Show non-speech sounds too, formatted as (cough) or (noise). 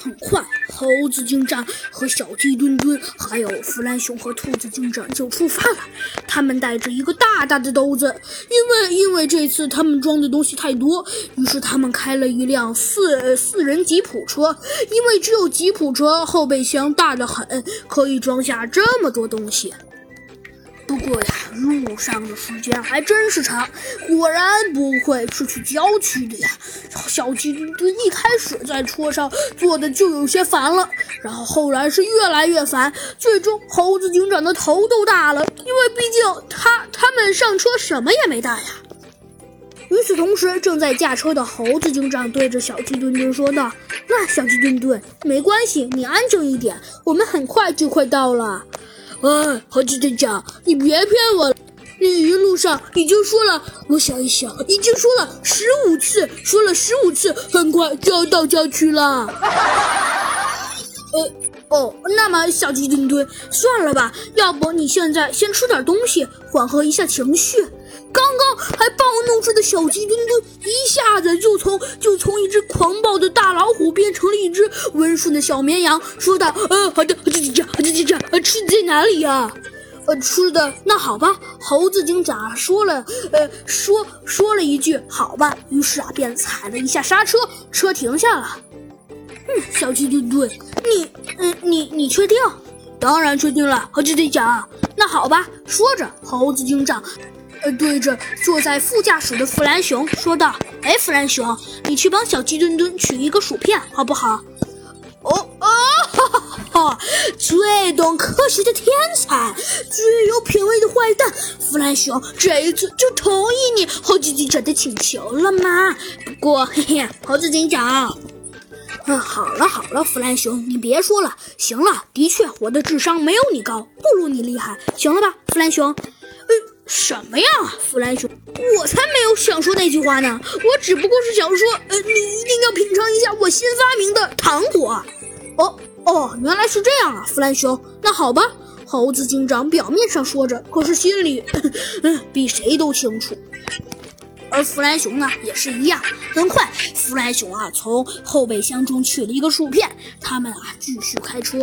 很快，猴子警长和小鸡墩墩，还有弗兰熊和兔子警长就出发了。他们带着一个大大的兜子，因为因为这次他们装的东西太多，于是他们开了一辆四四人吉普车。因为只有吉普车后备箱大得很，可以装下这么多东西。不过呀，路上的时间还真是长。果然不会是去郊区的呀。小鸡墩墩一开始在车上坐的就有些烦了，然后后来是越来越烦，最终猴子警长的头都大了，因为毕竟他他们上车什么也没带呀。与此同时，正在驾车的猴子警长对着小鸡墩墩说道：“那小鸡墩墩，没关系，你安静一点，我们很快就快到了。”哎，猴子队长，你别骗我！你一路上已经说了，我想一想，已经说了十五次，说了十五次，很快就要到郊区了。(laughs) 呃，哦，那么小鸡墩墩，算了吧，要不你现在先吃点东西，缓和一下情绪。刚刚还暴怒着的小鸡墩墩，一下子就从就从一只狂暴的大老虎变成了一只温顺的小绵羊，说道：“呃，好的，猴子警长，猴子呃，吃的在哪里呀？呃，吃的那好吧。”猴子警长说了，呃，说说了一句“好吧”，于是啊，便踩了一下刹车，车停下了。嗯，小鸡墩墩，你，嗯，你你确定？当然确定了，猴子警长。那好吧，说着，猴子警长。呃，对着坐在副驾驶的弗兰熊说道：“哎，弗兰熊，你去帮小鸡墩墩取一个薯片，好不好？”哦哦，哈哈哈！最懂科学的天才，最有品味的坏蛋，弗兰熊这一次就同意你猴子警长的请求了吗？不过，嘿嘿，猴子警长，嗯，好了好了，弗兰熊，你别说了。行了，的确，我的智商没有你高，不如你厉害，行了吧，弗兰熊？什么呀，弗兰熊，我才没有想说那句话呢。我只不过是想说，呃，你一定要品尝一下我新发明的糖果。哦哦，原来是这样啊，弗兰熊。那好吧，猴子警长表面上说着，可是心里 (laughs) 比谁都清楚。而弗兰熊呢，也是一样。很快，弗兰熊啊从后备箱中取了一个薯片，他们啊继续开车。